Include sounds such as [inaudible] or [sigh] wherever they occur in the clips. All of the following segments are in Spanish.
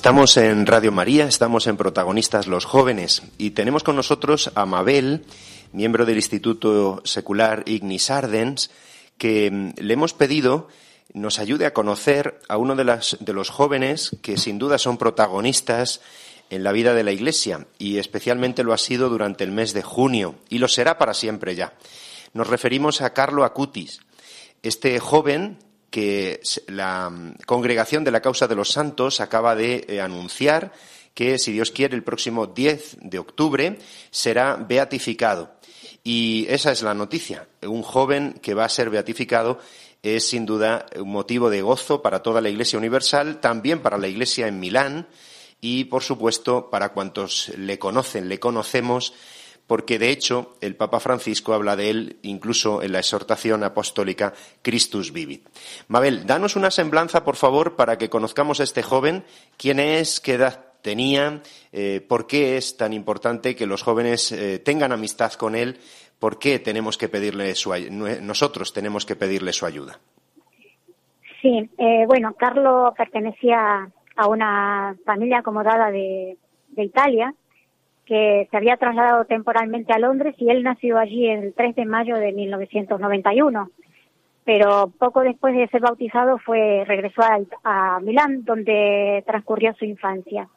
Estamos en Radio María, estamos en Protagonistas los Jóvenes y tenemos con nosotros a Mabel, miembro del Instituto Secular Ignis Ardens, que mm, le hemos pedido nos ayude a conocer a uno de, de los jóvenes que sin duda son protagonistas en la vida de la Iglesia y especialmente lo ha sido durante el mes de junio y lo será para siempre ya. Nos referimos a Carlo Acutis, este joven que la mm, Congregación de la Causa de los Santos acaba de eh, anunciar que, si Dios quiere, el próximo 10 de octubre será beatificado. Y esa es la noticia. Un joven que va a ser beatificado es sin duda un motivo de gozo para toda la Iglesia Universal, también para la Iglesia en Milán y, por supuesto, para cuantos le conocen, le conocemos, porque de hecho el Papa Francisco habla de él incluso en la exhortación apostólica Christus Vivit. Mabel, danos una semblanza, por favor, para que conozcamos a este joven, quién es, qué edad tenía, eh, por qué es tan importante que los jóvenes eh, tengan amistad con él, por qué tenemos que pedirle su nosotros tenemos que pedirle su ayuda. Sí, eh, bueno, Carlo pertenecía a una familia acomodada de Italia que se había trasladado temporalmente a Londres y él nació allí el 3 de mayo de 1991. Pero poco después de ser bautizado fue regresó a, a Milán, donde transcurrió su infancia,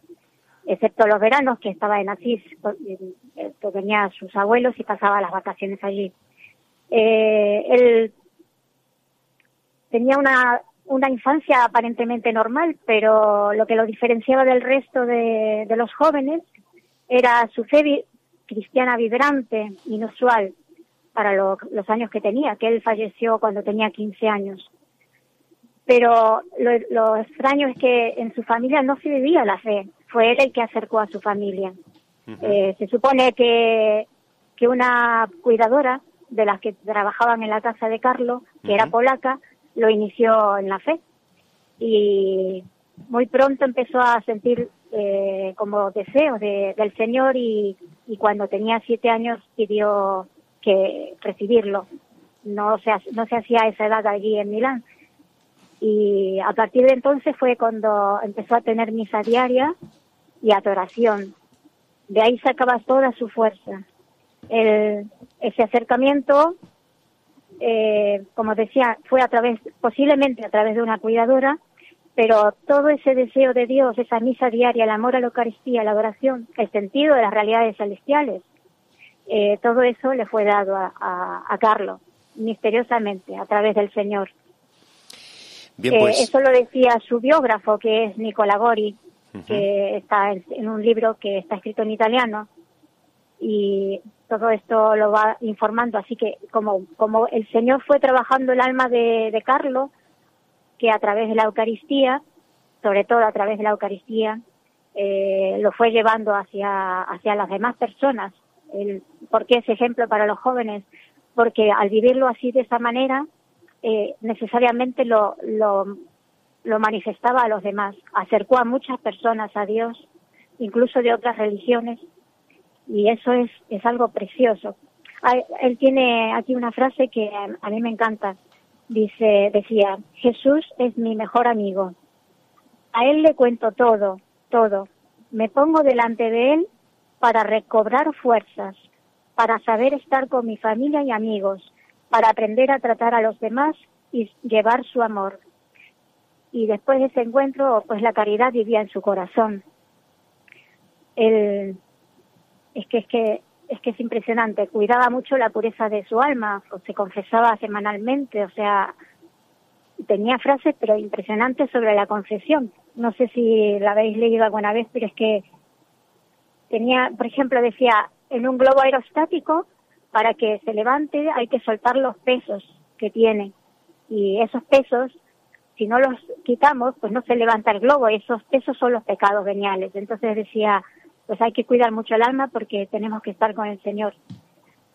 excepto los veranos que estaba en Asís, eh, que tenía a sus abuelos y pasaba las vacaciones allí. Eh, él tenía una, una infancia aparentemente normal, pero lo que lo diferenciaba del resto de los jóvenes era su fe vi- cristiana vibrante, inusual para lo- los años que tenía, que él falleció cuando tenía 15 años. Pero lo, lo extraño es que en su familia no se vivía la fe, fue él el que acercó a su familia. Eh, se supone que, que una cuidadora de las que trabajaban en la casa de Carlos, que era polaca, lo inició en la fe. Y muy pronto empezó a sentir eh, como deseos de- del Señor y, cuando tenía siete años pidió que recibirlo. No se, no se hacía esa edad allí en Milán. Y a partir de entonces fue cuando empezó a tener misa diaria y adoración. De ahí sacaba toda su fuerza. Ese acercamiento, eh, como decía, fue a través, posiblemente a través de una cuidadora, pero todo ese deseo de Dios, esa misa diaria, el amor a la Eucaristía, la adoración, el sentido de las realidades celestiales, eh, todo eso le fue dado a, a, a Carlos, misteriosamente, a través del Señor. Bien, Eh, pues eso lo decía su biógrafo, que es Nicola Gori, que está en, en un libro que está escrito en italiano. Y todo esto lo va informando. Así que como, como el Señor fue trabajando el alma de, de Carlos, que a través de la Eucaristía, sobre todo a través de la Eucaristía, eh, lo fue llevando hacia, hacia las demás personas. El, ¿Por qué ese ejemplo para los jóvenes? Porque al vivirlo así de esa manera, eh, necesariamente lo, lo, manifestaba a los demás, acercó a muchas personas a Dios, incluso de otras religiones, y eso es, es algo precioso. Él tiene aquí una frase que a mí me encanta. Dice, decía, Jesús es mi mejor amigo. A él le cuento todo, todo. Me pongo delante de él para recobrar fuerzas, para saber estar con mi familia y amigos, para aprender a tratar a los demás y llevar su amor. Y después de ese encuentro, pues la caridad vivía en su corazón. Él, es que es que es que es impresionante. Cuidaba mucho la pureza de su alma, o se confesaba semanalmente, o sea, tenía frases pero impresionantes sobre la confesión. No sé si la habéis leído alguna vez, pero es que tenía, por ejemplo, decía, en un globo aerostático para que se levante hay que soltar los pesos que tiene. Y esos pesos, si no los quitamos, pues no se levanta el globo. Esos pesos son los pecados veniales. Entonces decía, pues hay que cuidar mucho el alma porque tenemos que estar con el Señor.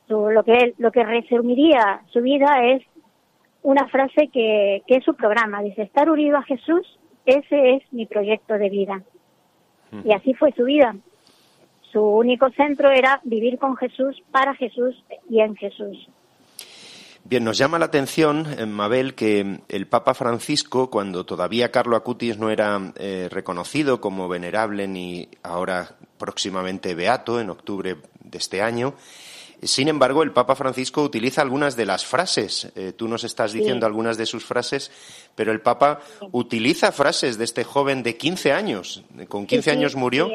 lo que lo que resumiría su vida es una frase que, que es su programa. Dice, estar unido a Jesús, ese es mi proyecto de vida. Y así fue su vida. Su único centro era vivir con Jesús, para Jesús y en Jesús. Bien, nos llama la atención, eh, Mabel, que el Papa Francisco, cuando todavía Carlo Acutis no era eh, reconocido como venerable ni ahora próximamente beato, en octubre de este año, sin embargo, el Papa Francisco utiliza algunas de las frases. Eh, tú nos estás diciendo algunas de sus frases, pero el Papa utiliza frases de este joven de 15 años. Con 15 años murió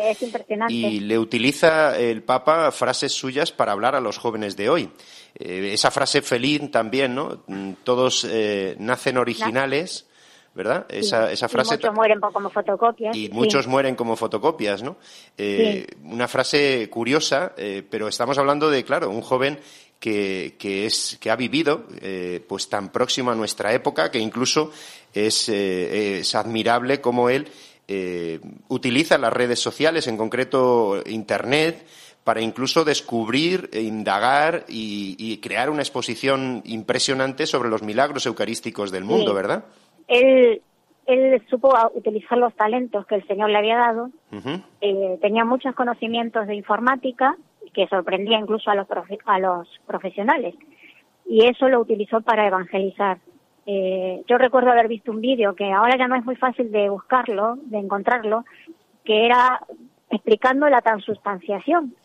y le utiliza el Papa frases suyas para hablar a los jóvenes de hoy. Eh, esa frase feliz también, ¿no? Mm, todos eh, nacen originales. ¿Verdad? Esa, esa frase. Y muchos mueren como fotocopias. Y muchos mueren como fotocopias, ¿no? Eh, una frase curiosa, eh, pero estamos hablando de, claro, un joven que, que, es, que ha vivido eh, pues tan próximo a nuestra época que incluso es, es admirable cómo él utiliza las redes sociales, en concreto Internet, para incluso descubrir, e indagar y, y, crear una exposición impresionante sobre los milagros eucarísticos del mundo, ¿verdad? Él, él supo utilizar los talentos que el Señor le había dado, eh, tenía muchos conocimientos de informática que sorprendía incluso a los, a los profesionales. Y eso lo utilizó para evangelizar. Eh, yo recuerdo haber visto un vídeo que ahora ya no es muy fácil de buscarlo, de encontrarlo, que era explicando la transustanciación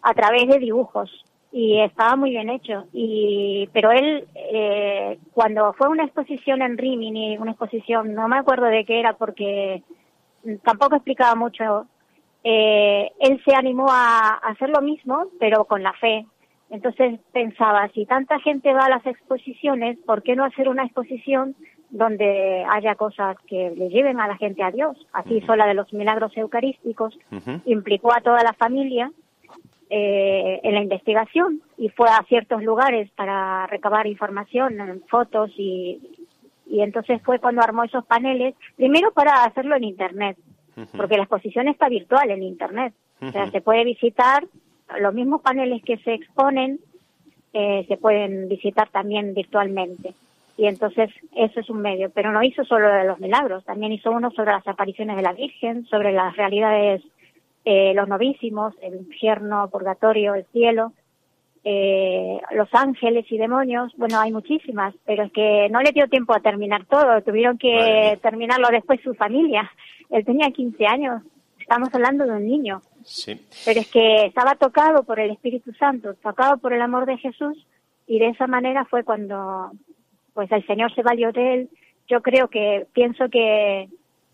a través de dibujos y estaba muy bien hecho. Y, pero él, eh, cuando fue una exposición en Rimini, una exposición, no me acuerdo de qué era porque tampoco explicaba mucho, eh, él se animó a, hacer lo mismo, pero con la fe. Entonces pensaba, si tanta gente va a las exposiciones, ¿por qué no hacer una exposición donde haya cosas que le lleven a la gente a Dios? Así hizo la de los milagros eucarísticos, implicó a toda la familia eh, en la investigación y fue a ciertos lugares para recabar información, fotos y, y entonces fue cuando armó esos paneles, primero para hacerlo en Internet, porque la exposición está virtual en Internet, o sea, se puede visitar los mismos paneles que se exponen, eh, se pueden visitar también virtualmente. Y entonces eso es un medio, pero no hizo solo de los milagros, también hizo uno sobre las apariciones de la Virgen, sobre las realidades eh, los novísimos, el infierno, purgatorio, el cielo, eh, los ángeles y demonios, bueno, hay muchísimas, pero es que no le dio tiempo a terminar todo, tuvieron que terminarlo después su familia. Él tenía 15 años, estamos hablando de un niño. Sí. Pero es que estaba tocado por el Espíritu Santo, tocado por el amor de Jesús, y de esa manera fue cuando pues el Señor se valió de él. Yo creo que, pienso que,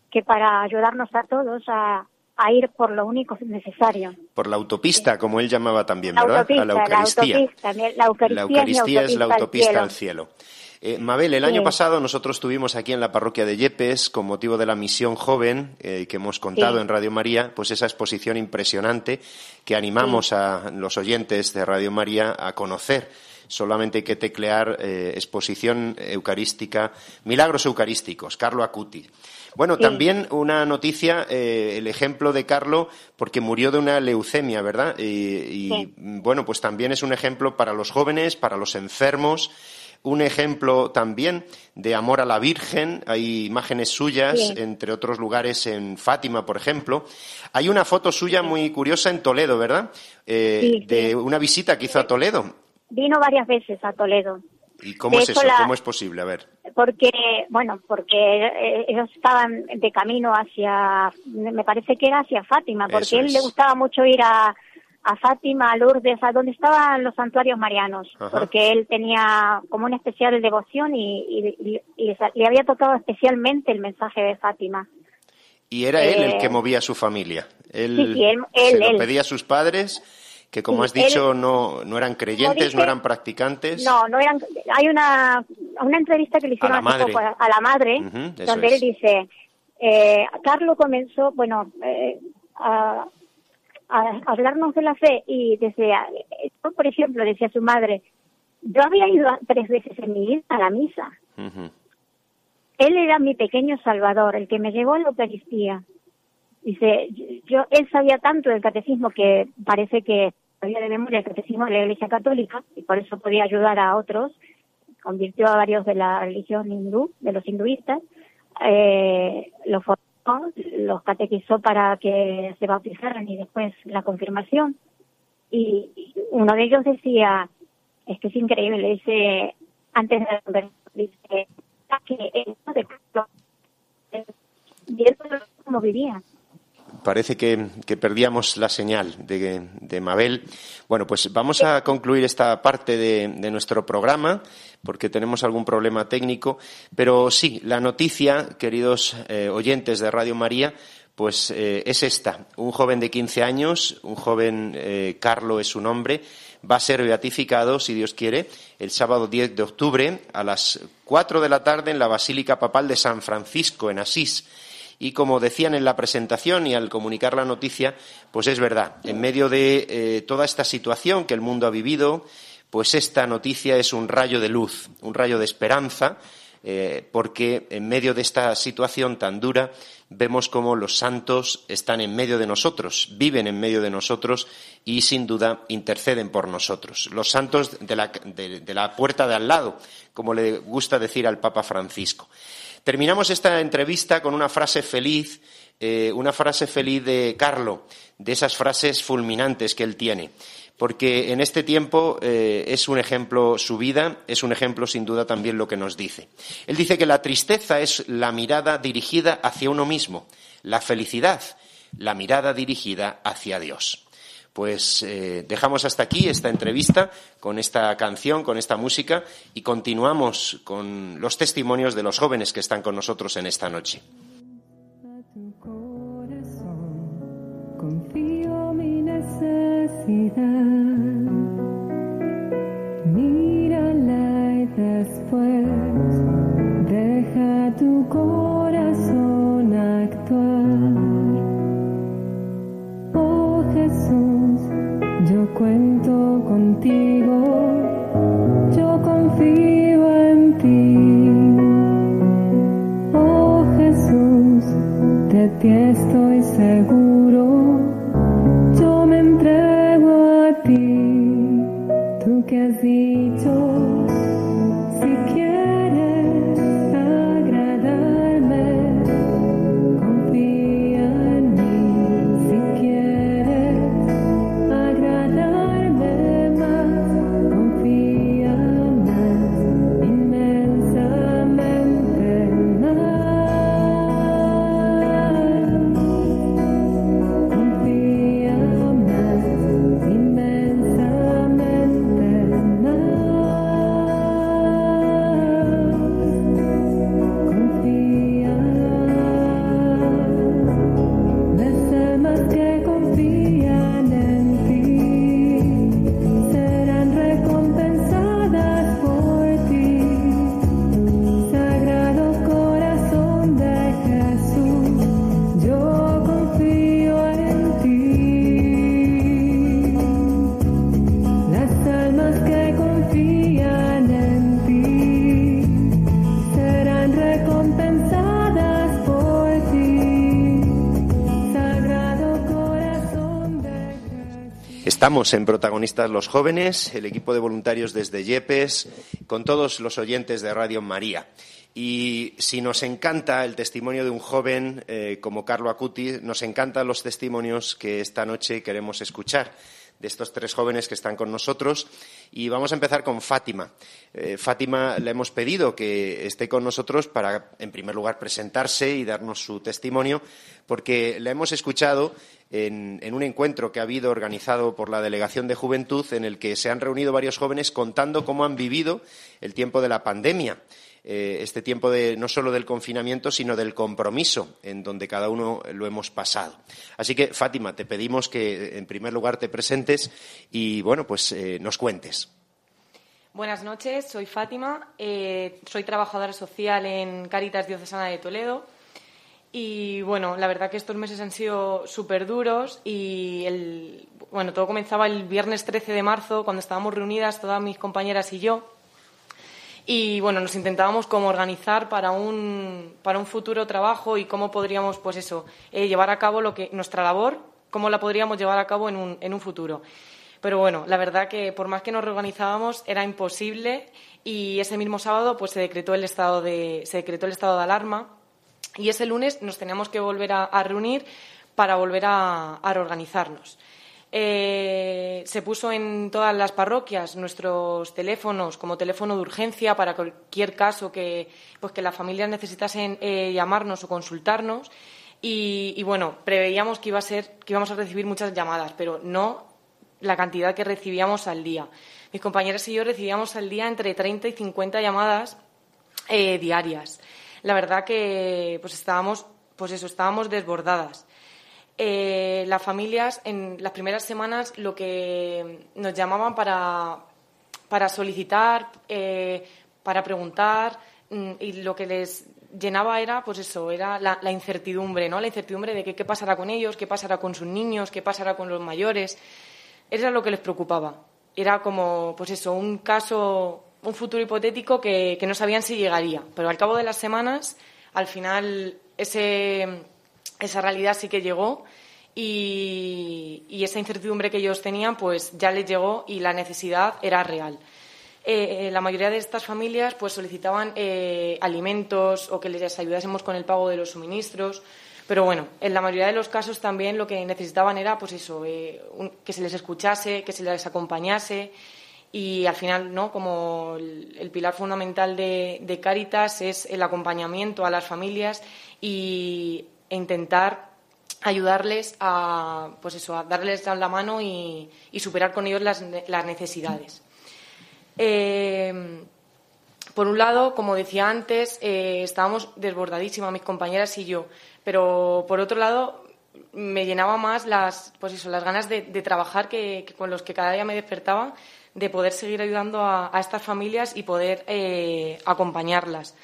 que para ayudarnos a todos a, a ir por lo único necesario. Por la autopista, como él llamaba también, ¿verdad? a la Eucaristía. La, Eucaristía, es la autopista al cielo. Eh, Mabel, el año pasado nosotros tuvimos aquí en la parroquia de Yepes, con motivo de la misión joven eh, que hemos contado en Radio María, pues esa exposición impresionante que animamos a los oyentes de Radio María a conocer solamente hay que teclear eh, exposición eucarística, milagros eucarísticos, Carlo Acuti. Bueno, también una noticia, eh, el ejemplo de Carlo, porque murió de una leucemia, ¿verdad? Y, bueno, pues también es un ejemplo para los jóvenes, para los enfermos, un ejemplo también de amor a la Virgen. Hay imágenes suyas, entre otros lugares en Fátima, por ejemplo. Hay una foto suya muy curiosa en Toledo, ¿verdad? Eh, de una visita que hizo a Toledo. Vino varias veces a Toledo. ¿Y cómo es eso? ¿Cómo es posible? A ver. Porque, bueno, porque eh, ellos estaban de camino hacia, me parece que era hacia Fátima, porque él le gustaba mucho ir a, a Fátima, a Lourdes, a donde estaban los santuarios marianos, porque él tenía como una especial devoción y, le había tocado especialmente el mensaje de Fátima. Y era él el que eh, movía a su familia. Él, sí, sí, él, se lo pedía a sus padres que como has dicho no, no eran creyentes, no eran practicantes. No, no eran. Hay una, una entrevista que le hicieron a la madre, a la madre donde él dice, eh, Carlos comenzó, bueno, eh, a, a, hablarnos de la fe y yo, por ejemplo, decía su madre, yo había ido tres veces en mi vida a la misa. Él era mi pequeño salvador, el que me llevó a la Eucaristía. Dice, yo, él sabía tanto del catecismo que parece que sabía de memoria el catecismo de la Iglesia Católica y por eso podía ayudar a otros. Convirtió a varios de la religión hindú, de los hinduistas. Eh, los formó, los catequizó para que se bautizaran y después la confirmación. Y uno de ellos decía, es que es increíble, dice, antes de la conversión, dice, que él no de viendo cómo vivía parece que, perdíamos la señal de, Mabel. Bueno, pues vamos a concluir esta parte de, nuestro programa porque tenemos algún problema técnico. Pero sí, la noticia, queridos eh, oyentes de Radio María, pues eh, es esta. Un joven de 15 años, un joven, eh, Carlo es su nombre, va a ser beatificado, si Dios quiere, el sábado 10 de octubre a las 4 de la tarde en la Basílica Papal de San Francisco, en Asís. Y como decían en la presentación y al comunicar la noticia, pues es verdad, en medio de eh, toda esta situación que el mundo ha vivido, pues esta noticia es un rayo de luz, un rayo de esperanza, eh, porque en medio de esta situación tan dura vemos cómo los santos están en medio de nosotros, viven en medio de nosotros y sin duda interceden por nosotros. Los santos de la, de la puerta de al lado, como le gusta decir al Papa Francisco. Terminamos esta entrevista con una frase feliz, eh, una frase feliz de Carlo, de esas frases fulminantes que él tiene. Porque en este tiempo eh, es un ejemplo su vida, es un ejemplo sin duda también lo que nos dice. Él dice que la tristeza es la mirada dirigida hacia uno mismo, la felicidad, la mirada dirigida hacia Dios. Pues eh, dejamos hasta aquí esta entrevista con esta canción, con esta música y continuamos con los testimonios de los jóvenes que están con nosotros en esta noche. confío. Ti Estamos en Protagonistas los Jóvenes, el equipo de voluntarios desde Yepes, con todos los oyentes de Radio María. Y si nos encanta el testimonio de un joven eh, como Carlo Acuti, nos encantan los testimonios que esta noche queremos escuchar de estos tres jóvenes que están con nosotros. Y vamos a empezar con Fátima. Eh, Fátima le hemos pedido que esté con nosotros para, en primer lugar, presentarse y darnos su testimonio, porque la hemos escuchado en, un encuentro que ha habido organizado por la Delegación de Juventud, en el que se han reunido varios jóvenes contando cómo han vivido el tiempo de la pandemia. Eh, este tiempo de, no solo del confinamiento, sino del compromiso en donde cada uno lo hemos pasado. Así que, Fátima, te pedimos que en primer lugar te presentes y, bueno, pues eh, nos cuentes. Buenas noches, soy Fátima, eh, soy trabajadora social en Caritas Diocesana de Toledo Y bueno, la verdad que estos meses han sido súper duros y el, bueno, todo comenzaba el viernes 13 de marzo cuando estábamos reunidas todas mis compañeras y yo. Y bueno, nos intentábamos como organizar para un, para un futuro trabajo y cómo podríamos, pues eso, eh, llevar a cabo lo que, nuestra labor, cómo la podríamos llevar a cabo en un, en un futuro. Pero bueno, la verdad que por más que nos reorganizábamos era imposible y ese mismo sábado pues se decretó el estado de, se decretó el estado de alarma y ese lunes nos teníamos que volver a, reunir para volver a, reorganizarnos. Eh, se puso en todas las parroquias nuestros teléfonos como teléfono de urgencia para cualquier caso que, pues que las familias necesitasen eh, llamarnos o consultarnos. Y, bueno, preveíamos que iba a ser que íbamos a recibir muchas llamadas, pero no la cantidad que recibíamos al día. Mis compañeras y yo recibíamos al día entre 30 y 50 llamadas eh, diarias la verdad que pues estábamos, pues eso, estábamos desbordadas. Eh, las familias en las primeras semanas lo que nos llamaban para, para solicitar, eh, para preguntar mm, y lo que les llenaba era pues eso, era la, incertidumbre, ¿no? La incertidumbre de qué pasará con ellos, qué pasará con sus niños, qué pasará con los mayores. Era lo que les preocupaba. Era como, pues eso, un caso un futuro hipotético que, no sabían si llegaría. Pero al cabo de las semanas, al final, esa realidad sí que llegó y, esa incertidumbre que ellos tenían, pues ya les llegó y la necesidad era real. Eh, eh, la mayoría de estas familias pues solicitaban eh, alimentos o que les ayudásemos con el pago de los suministros. Pero bueno, en la mayoría de los casos también lo que necesitaban era pues eso, que se les escuchase, que se les acompañase y al final, ¿no? Como el, pilar fundamental de, de, Caritas es el acompañamiento a las familias y, e intentar ayudarles a, pues eso, a darles la mano y, superar con ellos las, necesidades. Eh, por un lado, como decía antes, eh, estábamos desbordadísimas, mis compañeras y yo, pero por otro lado, me llenaba más las, pues eso, las ganas de, trabajar que, con los que cada día me despertaba de poder seguir ayudando a, estas familias y poder eh, acompañarlas.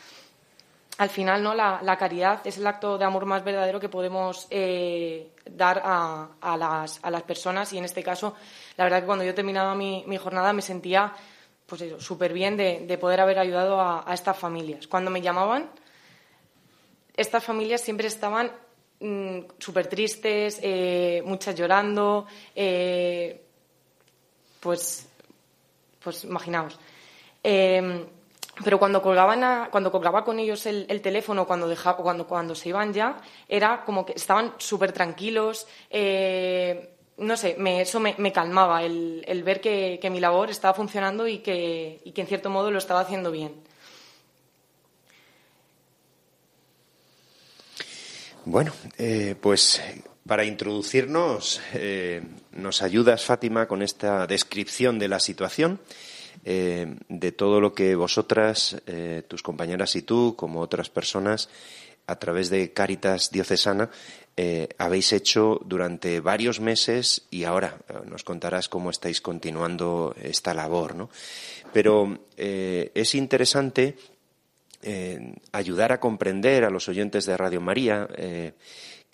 Al final, ¿no? La, caridad es el acto de amor más verdadero que podemos eh, dar a, las, personas y en este caso, la verdad que cuando yo terminaba mi, jornada me sentía pues súper bien de, poder haber ayudado a, estas familias. Cuando me llamaban, estas familias siempre estaban mm, súper tristes, eh, muchas llorando, pues pues imaginaos. Em, pero cuando colgaban cuando colgaba con ellos el, teléfono cuando dejaba, cuando se iban ya era como que estaban súper tranquilos eh, no sé me, eso me, calmaba el, ver que, mi labor estaba funcionando y que, y que en cierto modo lo estaba haciendo bien bueno eh, pues para introducirnos, eh, nos ayudas, Fátima, con esta descripción de la situación, eh, de todo lo que vosotras, eh, tus compañeras y tú, como otras personas, a través de Cáritas Diocesana, habéis hecho durante varios meses y ahora nos contarás cómo estáis continuando esta labor, ¿no? Pero es interesante ayudar a comprender a los oyentes de Radio María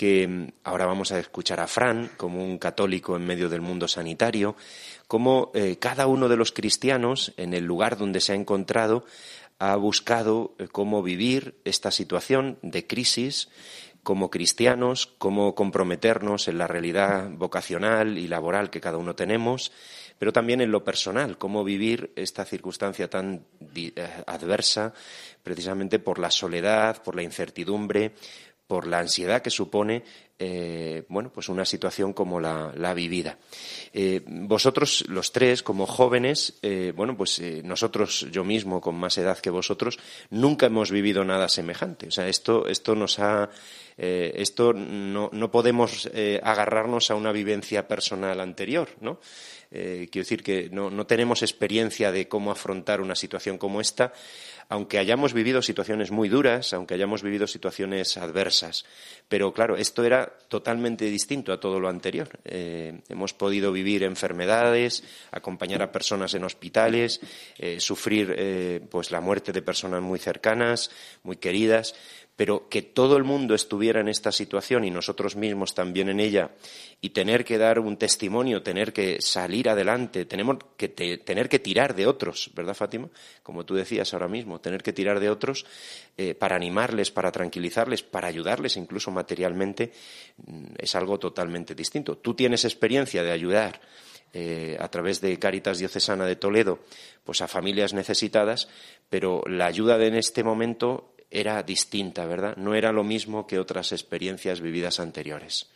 que mm, ahora vamos a escuchar a Fran como un católico en medio del mundo sanitario, cómo eh, cada uno de los cristianos en el lugar donde se ha encontrado ha buscado eh, cómo vivir esta situación de crisis como cristianos, cómo comprometernos en la realidad vocacional y laboral que cada uno tenemos, pero también en lo personal, cómo vivir esta circunstancia tan eh, adversa precisamente por la soledad, por la incertidumbre, por la ansiedad que supone eh, bueno, pues una situación como la, vivida. Eh, vosotros, los tres, como jóvenes, eh, bueno, pues nosotros, yo mismo, con más edad que vosotros, nunca hemos vivido nada semejante. O sea, esto, esto nos ha. esto no, no podemos agarrarnos a una vivencia personal anterior, ¿no? Quiero decir que no, no tenemos experiencia de cómo afrontar una situación como esta aunque hayamos vivido situaciones muy duras, aunque hayamos vivido situaciones adversas. Pero claro, esto era totalmente distinto a todo lo anterior. Eh, hemos podido vivir enfermedades, acompañar a personas en hospitales, eh, sufrir eh, pues la muerte de personas muy cercanas, muy queridas, pero que todo el mundo estuviera en esta situación y nosotros mismos también en ella y tener que dar un testimonio, tener que salir adelante, tenemos que tener que tirar de otros, ¿verdad, Fátima? Como tú decías ahora mismo, tener que tirar de otros eh, para animarles, para tranquilizarles, para ayudarles incluso materialmente, mm, es algo totalmente distinto. Tú tienes experiencia de ayudar eh, a través de Caritas Diocesana de Toledo, pues a familias necesitadas, pero la ayuda de en este momento era distinta, ¿verdad? No era lo mismo que otras experiencias vividas anteriores.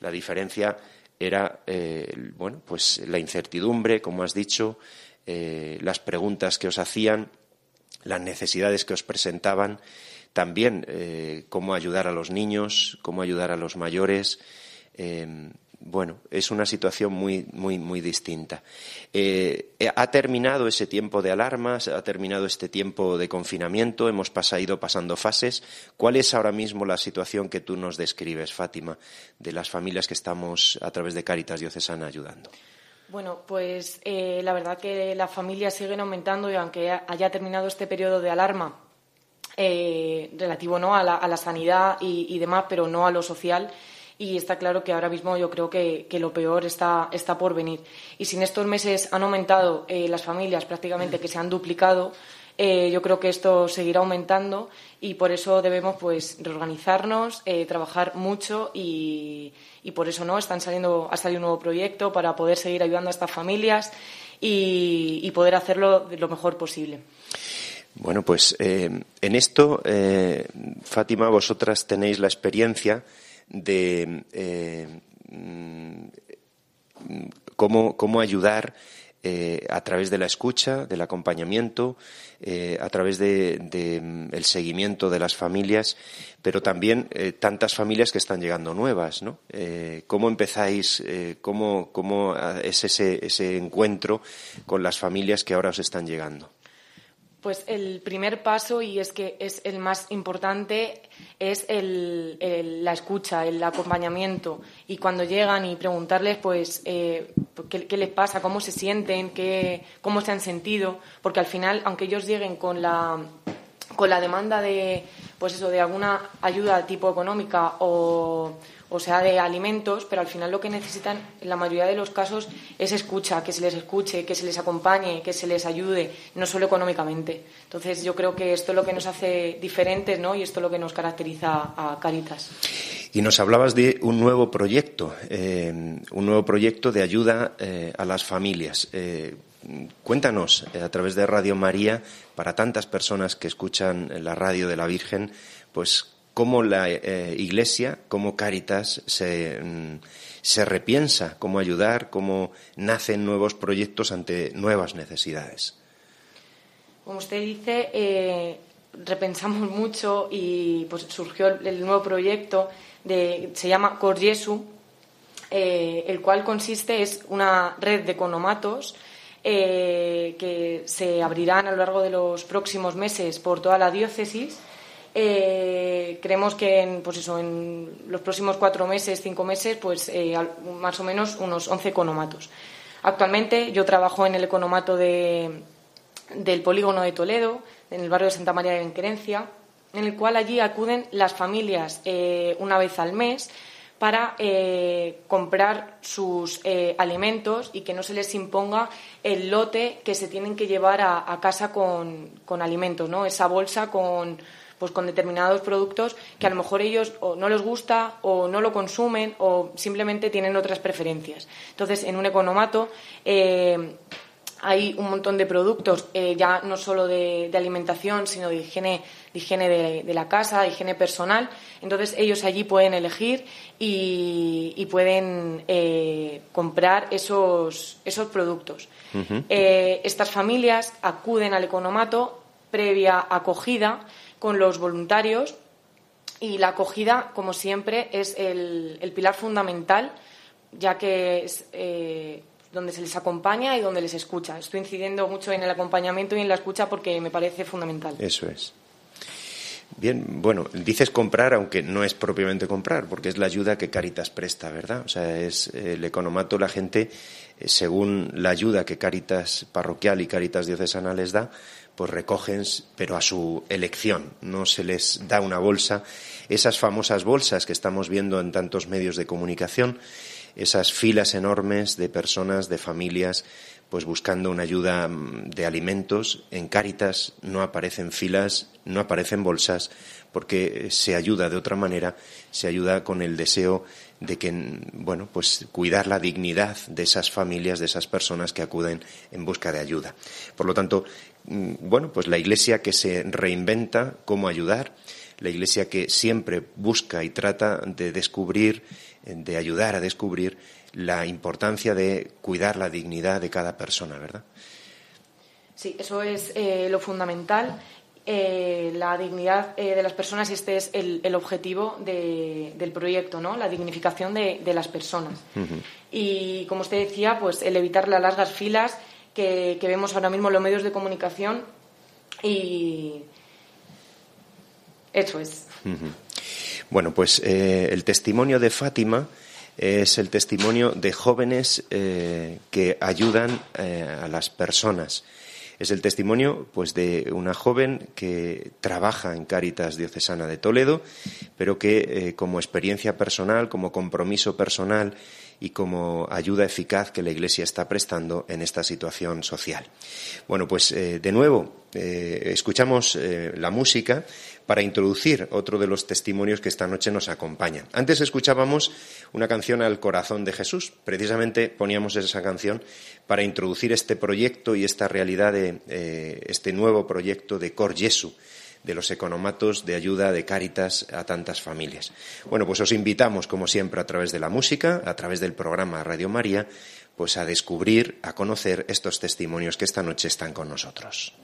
La diferencia era, eh, bueno, pues la incertidumbre, como has dicho, eh, las preguntas que os hacían, las necesidades que os presentaban, también eh, cómo ayudar a los niños, cómo ayudar a los mayores, bueno, es una situación muy, muy, muy distinta. Eh, ha terminado ese tiempo de alarmas, ha terminado este tiempo de confinamiento, hemos ido pasando fases. ¿Cuál es ahora mismo la situación que tú nos describes, Fátima, de las familias que estamos a través de Cáritas Diocesana ayudando? Bueno, pues eh, la verdad que las familias siguen aumentando y aunque haya terminado este periodo de alarma eh, relativo ¿no? a, la, sanidad y demás, pero no a lo social, y está claro que ahora mismo yo creo que, lo peor está, está, por venir. Y si en estos meses han aumentado eh, las familias prácticamente que se han duplicado, eh, yo creo que esto seguirá aumentando y por eso debemos pues reorganizarnos, eh, trabajar mucho y, por eso no están saliendo ha salido un nuevo proyecto para poder seguir ayudando a estas familias y, poder hacerlo lo mejor posible. Bueno, pues en esto, Fátima, vosotras tenéis la experiencia de eh, mm, cómo, ayudar eh, a través de la escucha, del acompañamiento, eh, a través del de, mm, seguimiento de las familias, pero también tantas familias que están llegando nuevas, ¿no? ¿Cómo empezáis, cómo, cómo es ese, ese encuentro con las familias que ahora os están llegando? Pues el primer paso, y es que es el más importante, es la escucha, el acompañamiento. Y cuando llegan y preguntarles, pues, eh, ¿qué, les pasa, cómo se sienten, qué, cómo se han sentido, porque al final, aunque ellos lleguen con la, con la demanda de, pues eso, de alguna ayuda tipo económica o o sea de alimentos, pero al final lo que necesitan en la mayoría de los casos es escucha, que se les escuche, que se les acompañe, que se les ayude, no solo económicamente. Entonces yo creo que esto es lo que nos hace diferentes ¿no? y esto es lo que nos caracteriza a Caritas. Y nos hablabas de un nuevo proyecto, eh, un nuevo proyecto de ayuda eh, a las familias. Eh, cuéntanos a través de Radio María, para tantas personas que escuchan la radio de la Virgen, pues cómo la eh, Iglesia, cómo Caritas se, mm, se, repiensa, cómo ayudar, cómo nacen nuevos proyectos ante nuevas necesidades. Como usted dice, eh, repensamos mucho y pues surgió el, nuevo proyecto de, se llama Cor eh, el cual consiste es una red de economatos que se abrirán a lo largo de los próximos meses por toda la diócesis eh, creemos que en, pues eso, en los próximos cuatro meses, cinco meses, pues eh, más o menos unos 11 economatos. Actualmente yo trabajo en el economato de, del polígono de Toledo, en el barrio de Santa María de Benquerencia, en el cual allí acuden las familias eh, una vez al mes para comprar sus alimentos y que no se les imponga el lote que se tienen que llevar a, casa con, con alimentos, ¿no? Esa bolsa con, pues con determinados productos que a lo mejor ellos o no les gusta o no lo consumen o simplemente tienen otras preferencias. Entonces, en un economato eh, hay un montón de productos, eh, ya no solo de, alimentación, sino de higiene, de, higiene de, la casa, de higiene personal. Entonces, ellos allí pueden elegir y, pueden eh, comprar esos, esos productos. estas familias acuden al economato previa acogida con los voluntarios y la acogida, como siempre, es el, pilar fundamental, ya que es eh, donde se les acompaña y donde les escucha. Estoy incidiendo mucho en el acompañamiento y en la escucha porque me parece fundamental. Eso es. Bien, bueno, dices comprar, aunque no es propiamente comprar, porque es la ayuda que Caritas presta, ¿verdad? O sea, es el economato, la gente, eh, según la ayuda que Caritas parroquial y Caritas diocesana les da, pues recogen, pero a su elección, no se les da una bolsa. Esas famosas bolsas que estamos viendo en tantos medios de comunicación, esas filas enormes de personas, de familias, pues buscando una ayuda mm, de alimentos. En Cáritas no aparecen filas, no aparecen bolsas, porque se ayuda de otra manera, se ayuda con el deseo de que, bueno, pues cuidar la dignidad de esas familias, de esas personas que acuden en busca de ayuda. Por lo tanto, mm, bueno, pues la Iglesia que se reinventa cómo ayudar, la Iglesia que siempre busca y trata de descubrir, de ayudar a descubrir la importancia de cuidar la dignidad de cada persona, ¿verdad? Sí, eso es eh, lo fundamental. Eh, la dignidad eh, de las personas este es el, objetivo del proyecto, ¿no? La dignificación de, las personas. Y como usted decía, pues el evitar las largas filas que, vemos ahora mismo en los medios de comunicación y eso es. Bueno, pues el testimonio de Fátima es el testimonio de jóvenes eh, que ayudan eh, a las personas. Es el testimonio pues de una joven que trabaja en Cáritas Diocesana de Toledo, pero que eh, como experiencia personal, como compromiso personal y como ayuda eficaz que la Iglesia está prestando en esta situación social. Bueno, pues de nuevo escuchamos la música para introducir otro de los testimonios que esta noche nos acompañan. Antes escuchábamos una canción al corazón de Jesús. Precisamente poníamos esa canción para introducir este proyecto y esta realidad de eh, este nuevo proyecto de Cor Jesu de los economatos de ayuda de Cáritas a tantas familias. Bueno, pues os invitamos, como siempre, a través de la música, a través del programa Radio María, pues a descubrir, a conocer estos testimonios que esta noche están con nosotros.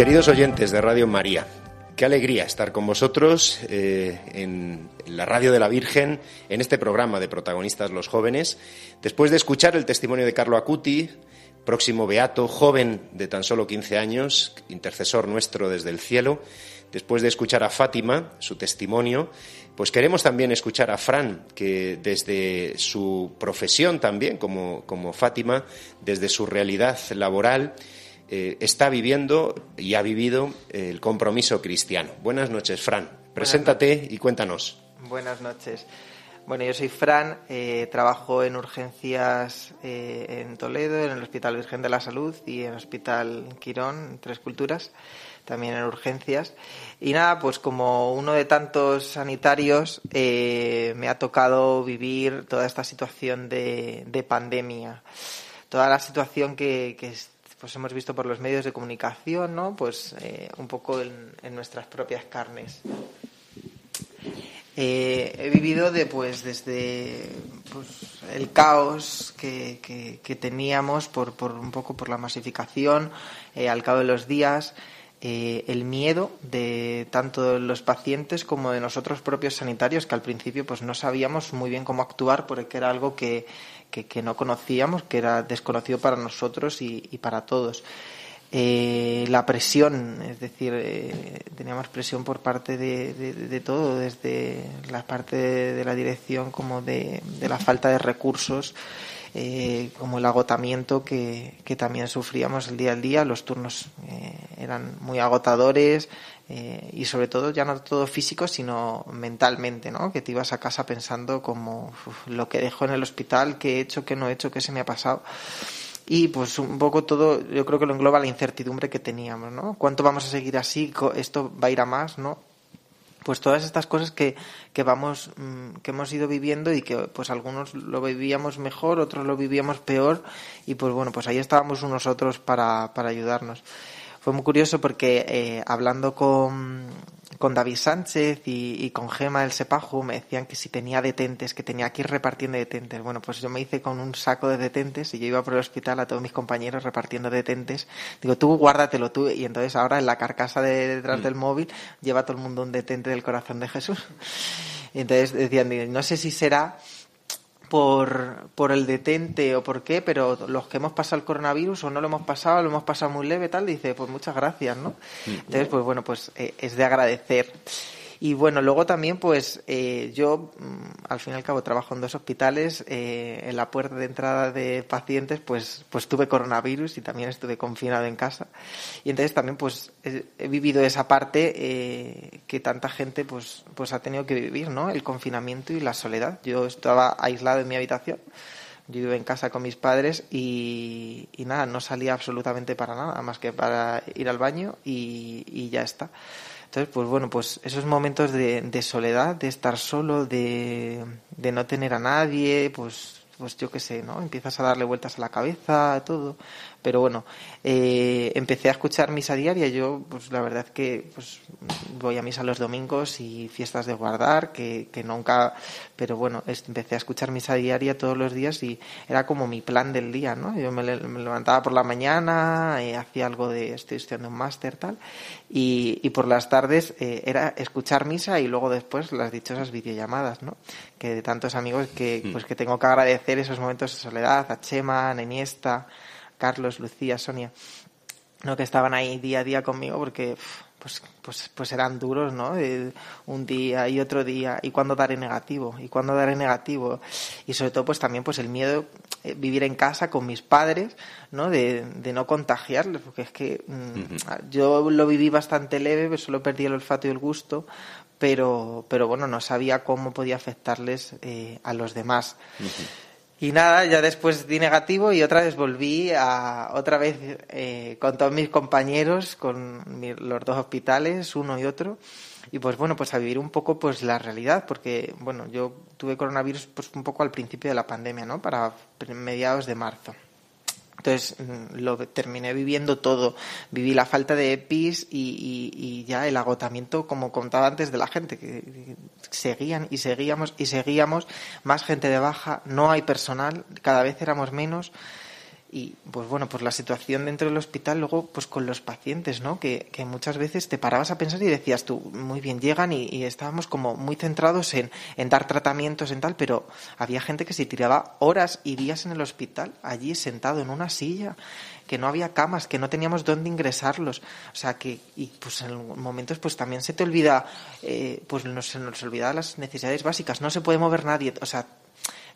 Queridos oyentes de Radio María, qué alegría estar con vosotros eh, en la Radio de la Virgen, en este programa de protagonistas los jóvenes, después de escuchar el testimonio de Carlo Acuti, próximo beato, joven de tan solo 15 años, intercesor nuestro desde el cielo, después de escuchar a Fátima, su testimonio, pues queremos también escuchar a Fran, que desde su profesión también, como, como Fátima, desde su realidad laboral, eh, está viviendo y ha vivido el compromiso cristiano. Buenas noches, Fran. Preséntate y cuéntanos. Buenas noches. Bueno, yo soy Fran, eh, trabajo en urgencias eh, en Toledo, en el Hospital Virgen de la Salud y en el Hospital Quirón, en Tres Culturas, también en urgencias. Y nada, pues como uno de tantos sanitarios, me ha tocado vivir toda esta situación de, pandemia, toda la situación que, que pues hemos visto por los medios de comunicación, ¿no? Pues eh, un poco en, nuestras propias carnes. Eh, he vivido de, pues, desde pues, el caos que, teníamos por, por, un poco por la masificación eh, al cabo de los días, el miedo de tanto los pacientes como de nosotros propios sanitarios que al principio pues no sabíamos muy bien cómo actuar porque era algo que, que, no conocíamos, que era desconocido para nosotros y, para todos. Eh, la presión, es decir, eh, teníamos presión por parte de, todo, desde la parte de, la dirección como de, la falta de recursos, eh, como el agotamiento que, que, también sufríamos el día al día. Los turnos eran muy agotadores, eh, y sobre todo ya no todo físico sino mentalmente no que te ibas a casa pensando como lo que dejo en el hospital qué he hecho qué no he hecho qué se me ha pasado y pues un poco todo yo creo que lo engloba la incertidumbre que teníamos no cuánto vamos a seguir así esto va a ir a más no pues todas estas cosas que, que vamos mm, que hemos ido viviendo y que pues algunos lo vivíamos mejor otros lo vivíamos peor y pues bueno pues ahí estábamos unos otros para, para ayudarnos fue muy curioso porque eh, hablando con, con David Sánchez y, con Gema del Sepaju me decían que si tenía detentes, que tenía que ir repartiendo detentes. Bueno, pues yo me hice con un saco de detentes y yo iba por el hospital a todos mis compañeros repartiendo detentes. Digo, tú guárdatelo tú. Y entonces ahora en la carcasa de detrás mm. del móvil lleva todo el mundo un detente del corazón de Jesús. [laughs] Y entonces decían, no sé si será por, por el detente o por qué, pero los que hemos pasado el coronavirus o no lo hemos pasado, lo hemos pasado muy leve, tal, dice, pues muchas gracias, ¿no? Entonces, pues bueno, pues eh, es de agradecer. Y bueno, luego también, pues eh, yo, mm, al fin y al cabo, trabajo en dos hospitales. Eh, en la puerta de entrada de pacientes, pues, pues tuve coronavirus y también estuve confinado en casa. Y entonces también, pues, he, vivido esa parte eh, que tanta gente, pues, pues ha tenido que vivir, ¿no? El confinamiento y la soledad. Yo estaba aislado en mi habitación. Yo vivo en casa con mis padres y, y nada, no salía absolutamente para nada, más que para ir al baño y, y ya está. Entonces, pues bueno, pues esos momentos de, de soledad, de estar solo, de, de no tener a nadie, pues, pues yo qué sé, ¿no? Empiezas a darle vueltas a la cabeza, todo. Pero bueno, eh, empecé a escuchar misa diaria. Yo, pues la verdad que pues, voy a misa los domingos y fiestas de guardar, que, que nunca. Pero bueno, empecé a escuchar misa diaria todos los días y era como mi plan del día, ¿no? Yo me, levantaba por la mañana, eh, hacía algo de. Estoy estudiando un máster, tal. Y, y por las tardes eh, era escuchar misa y luego después las dichosas videollamadas, ¿no? Que de tantos amigos que, mm. pues, que tengo que agradecer esos momentos de soledad, a Chema, a Neniesta Carlos, Lucía, Sonia, ¿no? que estaban ahí día a día conmigo porque pues, pues, pues eran duros, ¿no? un día y otro día, y cuándo daré negativo, y cuándo daré negativo. Y sobre todo, pues también pues el miedo eh, vivir en casa con mis padres, ¿no? De, de no contagiarles, porque es que mm, yo lo viví bastante leve, pero solo perdí el olfato y el gusto, pero, pero bueno, no sabía cómo podía afectarles eh, a los demás. Y nada, ya después di negativo y otra vez volví a otra vez eh, con todos mis compañeros, con los dos hospitales, uno y otro, y pues bueno, pues a vivir un poco pues la realidad, porque bueno, yo tuve coronavirus pues un poco al principio de la pandemia, ¿no? Para mediados de marzo. Entonces mm, lo terminé viviendo todo. Viví la falta de EPIs y, ya el agotamiento, como contaba antes, de la gente, que seguían y seguíamos y seguíamos, más gente de baja, no hay personal, cada vez éramos menos. Y pues bueno, pues la situación dentro del hospital luego pues con los pacientes, ¿no? Que, que muchas veces te parabas a pensar y decías tú, muy bien, llegan y, estábamos como muy centrados en, en, dar tratamientos, en tal, pero había gente que se tiraba horas y días en el hospital, allí sentado en una silla, que no había camas, que no teníamos dónde ingresarlos, o sea que, y pues en momentos pues también se te olvida, eh, pues nos, nos olvida las necesidades básicas, no se puede mover nadie, o sea,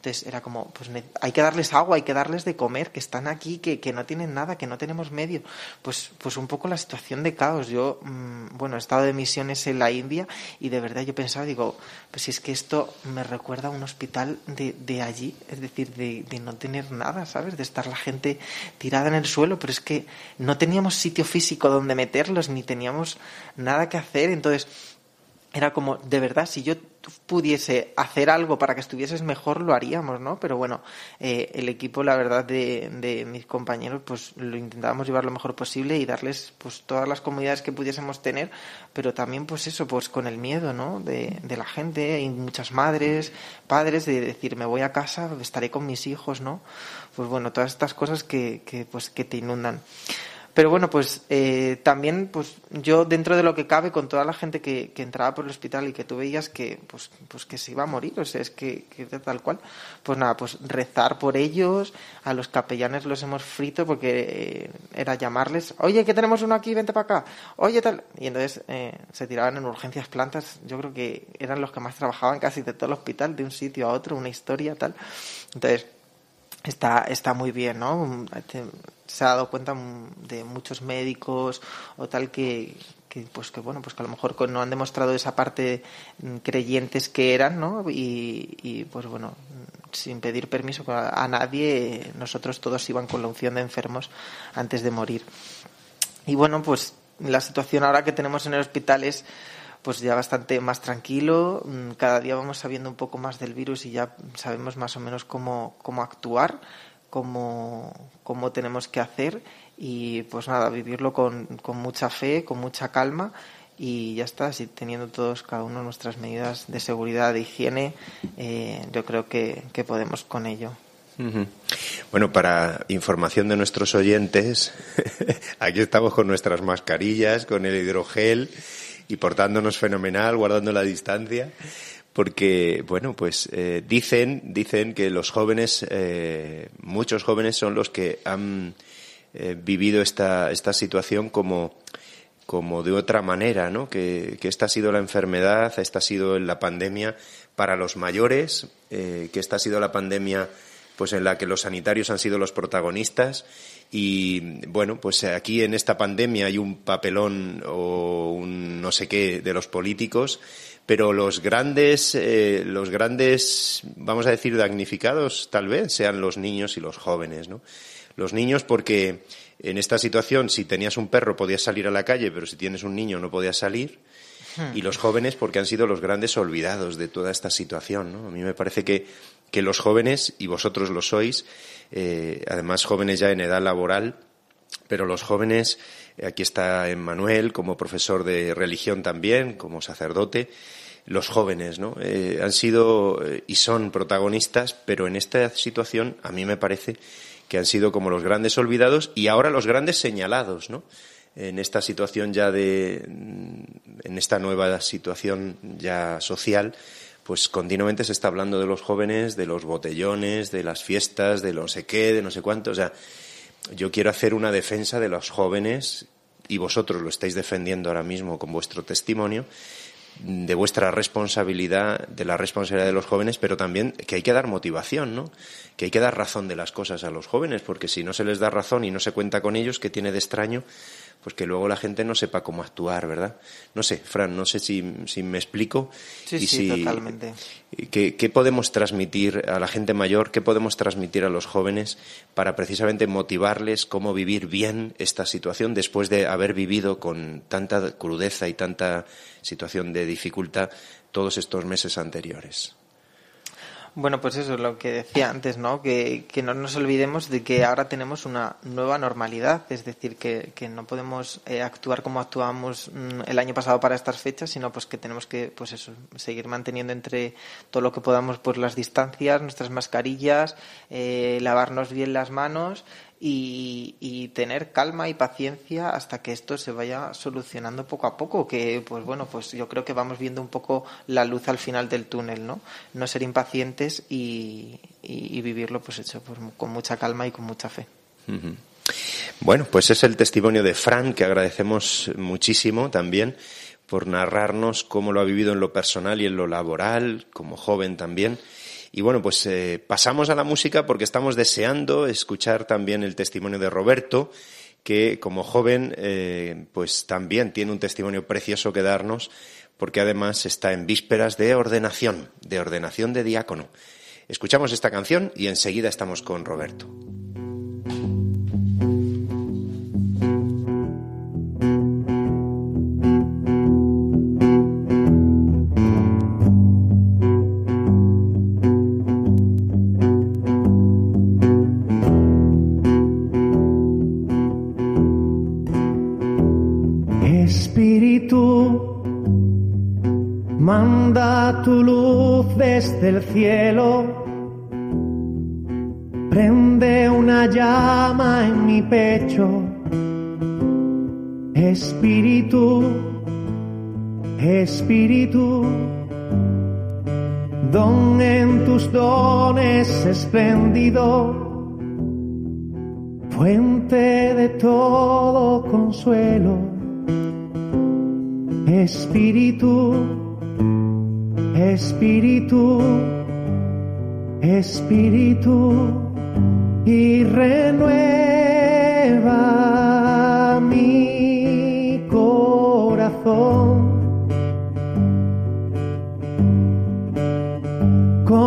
entonces era como, pues hay que darles agua, hay que darles de comer, que están aquí, que, que no tienen nada, que no tenemos medio. Pues, pues un poco la situación de caos. Yo, mmm, bueno, he estado de misiones en la India y de verdad yo pensaba, digo, pues es que esto me recuerda a un hospital de, de allí, es decir, de, de no tener nada, ¿sabes? De estar la gente tirada en el suelo, pero es que no teníamos sitio físico donde meterlos, ni teníamos nada que hacer. Entonces, era como, de verdad, si yo pudiese hacer algo para que estuvieses mejor, lo haríamos, ¿no? Pero bueno, eh, el equipo, la verdad, de, de, mis compañeros, pues lo intentábamos llevar lo mejor posible y darles pues todas las comodidades que pudiésemos tener, pero también pues eso, pues con el miedo, ¿no? De, de la gente, y muchas madres, padres, de decir, me voy a casa, estaré con mis hijos, ¿no? Pues bueno, todas estas cosas que, que pues que te inundan. Pero bueno, pues eh, también, pues yo dentro de lo que cabe, con toda la gente que, que, entraba por el hospital y que tú veías que, pues, pues que se iba a morir, o sea, es que, que tal cual, pues nada, pues rezar por ellos, a los capellanes los hemos frito porque eh, era llamarles, oye, que tenemos uno aquí, vente para acá, oye, tal, y entonces eh, se tiraban en urgencias plantas, yo creo que eran los que más trabajaban casi de todo el hospital, de un sitio a otro, una historia, tal, entonces está, está muy bien, ¿no? Se ha dado cuenta de muchos médicos o tal que, que pues que bueno, pues que a lo mejor no han demostrado esa parte creyentes que eran, ¿no? Y, y pues bueno, sin pedir permiso a nadie, nosotros todos iban con la unción de enfermos antes de morir. Y bueno, pues la situación ahora que tenemos en el hospital es pues ya bastante más tranquilo. Cada día vamos sabiendo un poco más del virus y ya sabemos más o menos cómo, cómo actuar, cómo, cómo tenemos que hacer y pues nada, vivirlo con, con mucha fe, con mucha calma y ya está, así teniendo todos cada uno nuestras medidas de seguridad, de higiene, eh, yo creo que, que podemos con ello. Bueno, para información de nuestros oyentes, [laughs] aquí estamos con nuestras mascarillas, con el hidrogel y portándonos fenomenal, guardando la distancia, porque, bueno, pues eh, dicen, dicen que los jóvenes, eh, muchos jóvenes son los que han eh, vivido esta, esta situación como, como de otra manera, ¿no? Que, que, esta ha sido la enfermedad, esta ha sido la pandemia para los mayores, eh, que esta ha sido la pandemia pues en la que los sanitarios han sido los protagonistas y bueno, pues aquí en esta pandemia hay un papelón o un no sé qué de los políticos, pero los grandes, eh, los grandes, vamos a decir, damnificados tal vez sean los niños y los jóvenes, ¿no? Los niños porque en esta situación si tenías un perro podías salir a la calle, pero si tienes un niño no podías salir. Y los jóvenes porque han sido los grandes olvidados de toda esta situación, ¿no? A mí me parece que que los jóvenes, y vosotros lo sois, eh, además jóvenes ya en edad laboral, pero los jóvenes, aquí está Emmanuel como profesor de religión también, como sacerdote, los jóvenes, ¿no? Eh, han sido eh, y son protagonistas, pero en esta situación a mí me parece que han sido como los grandes olvidados y ahora los grandes señalados, ¿no? En esta situación ya de, en esta nueva situación ya social, pues continuamente se está hablando de los jóvenes, de los botellones, de las fiestas, de no sé qué, de no sé cuánto. O sea, yo quiero hacer una defensa de los jóvenes y vosotros lo estáis defendiendo ahora mismo con vuestro testimonio de vuestra responsabilidad, de la responsabilidad de los jóvenes, pero también que hay que dar motivación, ¿no? Que hay que dar razón de las cosas a los jóvenes, porque si no se les da razón y no se cuenta con ellos, ¿qué tiene de extraño? Pues que luego la gente no sepa cómo actuar, ¿verdad? No sé, Fran, no sé si, si me explico. Sí, y sí, si, totalmente. ¿qué, ¿Qué podemos transmitir a la gente mayor, qué podemos transmitir a los jóvenes para precisamente motivarles cómo vivir bien esta situación después de haber vivido con tanta crudeza y tanta situación de dificultad todos estos meses anteriores? Bueno, pues eso es lo que decía antes, ¿no? Que, que no nos olvidemos de que ahora tenemos una nueva normalidad, es decir, que, que no podemos eh, actuar como actuábamos mm, el año pasado para estas fechas, sino pues que tenemos que, pues eso, seguir manteniendo entre todo lo que podamos, pues las distancias, nuestras mascarillas, eh, lavarnos bien las manos y, tener calma y paciencia hasta que esto se vaya solucionando poco a poco, que pues bueno, pues yo creo que vamos viendo un poco la luz al final del túnel, ¿no? No ser impacientes y, vivirlo pues hecho con mucha calma y con mucha fe. Bueno, pues es el testimonio de Fran, que agradecemos muchísimo también por narrarnos cómo lo ha vivido en lo personal y en lo laboral, como joven también. Y bueno, pues eh, pasamos a la música porque estamos deseando escuchar también el testimonio de Roberto, que como joven, eh, pues también tiene un testimonio precioso que darnos, porque además está en vísperas de ordenación, de ordenación de diácono. Escuchamos esta canción y enseguida estamos con Roberto.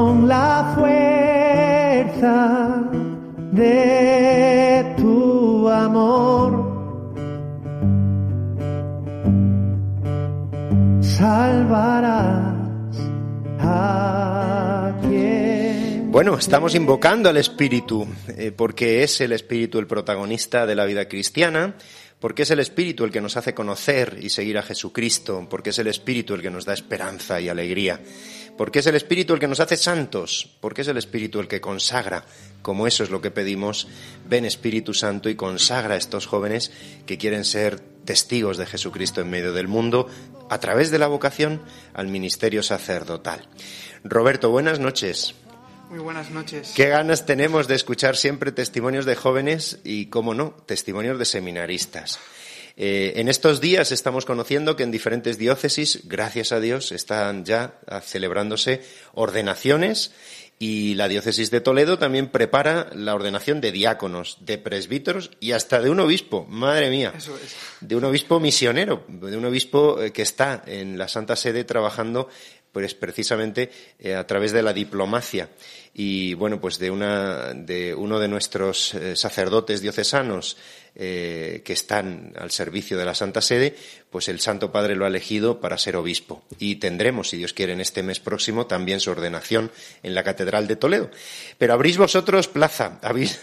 Con la fuerza de tu amor. Salvará Bueno, estamos invocando al Espíritu, eh, porque es el Espíritu el protagonista de la vida cristiana, porque es el Espíritu el que nos hace conocer y seguir a Jesucristo, porque es el Espíritu el que nos da esperanza y alegría, porque es el Espíritu el que nos hace santos, porque es el Espíritu el que consagra, como eso es lo que pedimos, ven Espíritu Santo y consagra a estos jóvenes que quieren ser testigos de Jesucristo en medio del mundo a través de la vocación al ministerio sacerdotal. Roberto, buenas noches. Muy buenas noches. Qué ganas tenemos de escuchar siempre testimonios de jóvenes y, cómo no, testimonios de seminaristas. Eh, en estos días estamos conociendo que en diferentes diócesis, gracias a Dios, están ya celebrándose ordenaciones y la diócesis de Toledo también prepara la ordenación de diáconos, de presbíteros y hasta de un obispo, madre mía, de un obispo misionero, de un obispo eh, que está en la Santa Sede trabajando pues precisamente eh, a través de la diplomacia. Y bueno pues de una de uno de nuestros eh, sacerdotes diocesanos eh, que están al servicio de la Santa Sede, pues el Santo Padre lo ha elegido para ser obispo. Y tendremos, si Dios quiere, en este mes próximo también su ordenación en la Catedral de Toledo. Pero abrís vosotros plaza, abrís,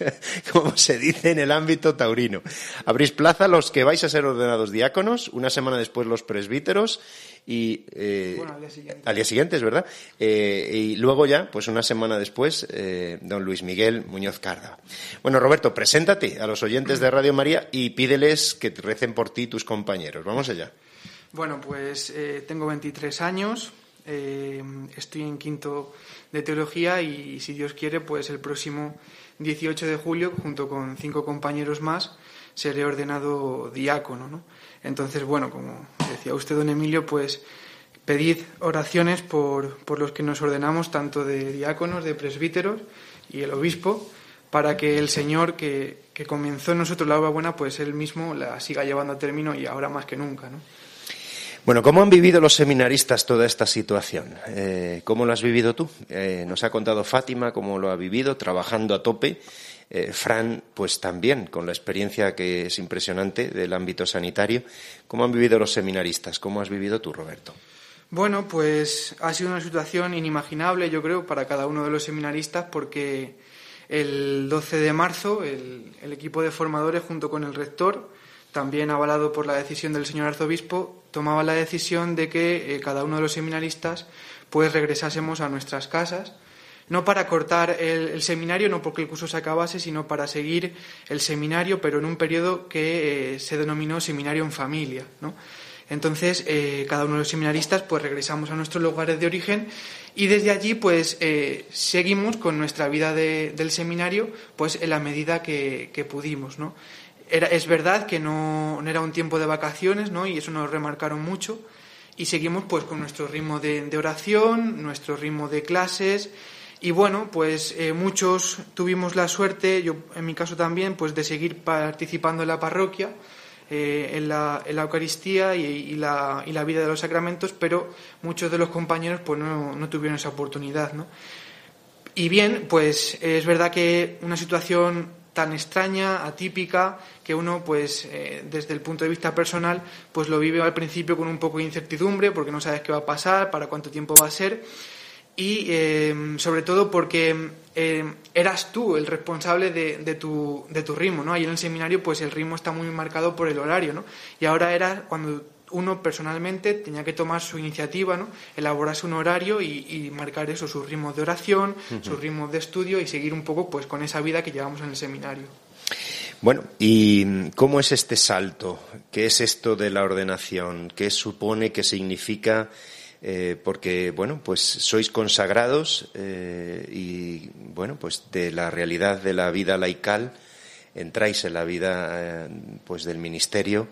[laughs] como se dice en el ámbito taurino, abrís plaza los que vais a ser ordenados diáconos, una semana después los presbíteros y eh, al, día siguiente. al día siguiente es verdad eh, y luego ya pues una semana después eh, don Luis Miguel Muñoz Carda bueno Roberto preséntate a los oyentes de Radio María y pídeles que recen por ti tus compañeros vamos allá bueno pues tengo 23 años estoy en quinto de teología y si Dios quiere pues el próximo 18 de julio junto con cinco compañeros más seré ordenado diácono ¿no? Entonces, bueno, como decía usted, don Emilio, pues pedid oraciones por, por los que nos ordenamos, tanto de diáconos, de presbíteros y el obispo, para que el Señor que, que comenzó en nosotros la obra buena, pues Él mismo la siga llevando a término y ahora más que nunca, ¿no? Bueno, ¿cómo han vivido los seminaristas toda esta situación? Eh, ¿Cómo lo has vivido tú? Eh, nos ha contado Fátima cómo lo ha vivido, trabajando a tope eh, Fran, pues también con la experiencia que es impresionante del ámbito sanitario. ¿Cómo han vivido los seminaristas? ¿Cómo has vivido tú, Roberto? Bueno, pues ha sido una situación inimaginable, yo creo, para cada uno de los seminaristas, porque el 12 de marzo el, equipo de formadores, junto con el rector, también avalado por la decisión del señor arzobispo, tomaba la decisión de que eh, cada uno de los seminaristas pues regresásemos a nuestras casas no para cortar el, seminario, no porque el curso se acabase, sino para seguir el seminario, pero en un periodo que eh, se denominó seminario en familia. ¿no? Entonces, eh, cada uno de los seminaristas, pues regresamos a nuestros lugares de origen y desde allí, pues eh, seguimos con nuestra vida del seminario, pues en la medida que, pudimos, ¿no? Era, es verdad que no, era un tiempo de vacaciones, ¿no? Y eso nos remarcaron mucho. Y seguimos, pues, con nuestro ritmo de oración, nuestro ritmo de clases, y bueno, pues eh, muchos tuvimos la suerte, yo en mi caso también, pues de seguir participando en la parroquia, eh, en, la, en, la, Eucaristía y, la, y, la, vida de los sacramentos, pero muchos de los compañeros pues no, no tuvieron esa oportunidad. ¿no? Y bien, pues es verdad que una situación tan extraña, atípica, que uno, pues, eh, desde el punto de vista personal, pues lo vive al principio con un poco de incertidumbre, porque no sabes qué va a pasar, para cuánto tiempo va a ser y em, sobre todo porque em, eras tú el responsable de, de, tu, de tu ritmo, ¿no? Ahí en el seminario pues el ritmo está muy marcado por el horario, ¿no? Y ahora era cuando uno personalmente tenía que tomar su iniciativa, ¿no? elaborarse un horario y, marcar eso, sus ritmos de oración, sus ritmos de estudio y seguir un poco pues con esa vida que llevamos en el seminario. Bueno, ¿y cómo es este salto? ¿Qué es esto de la ordenación? ¿Qué supone, qué significa? Eh, porque, bueno, pues sois consagrados eh, y, bueno, pues de la realidad de la vida laical entráis en la vida, eh, pues del ministerio,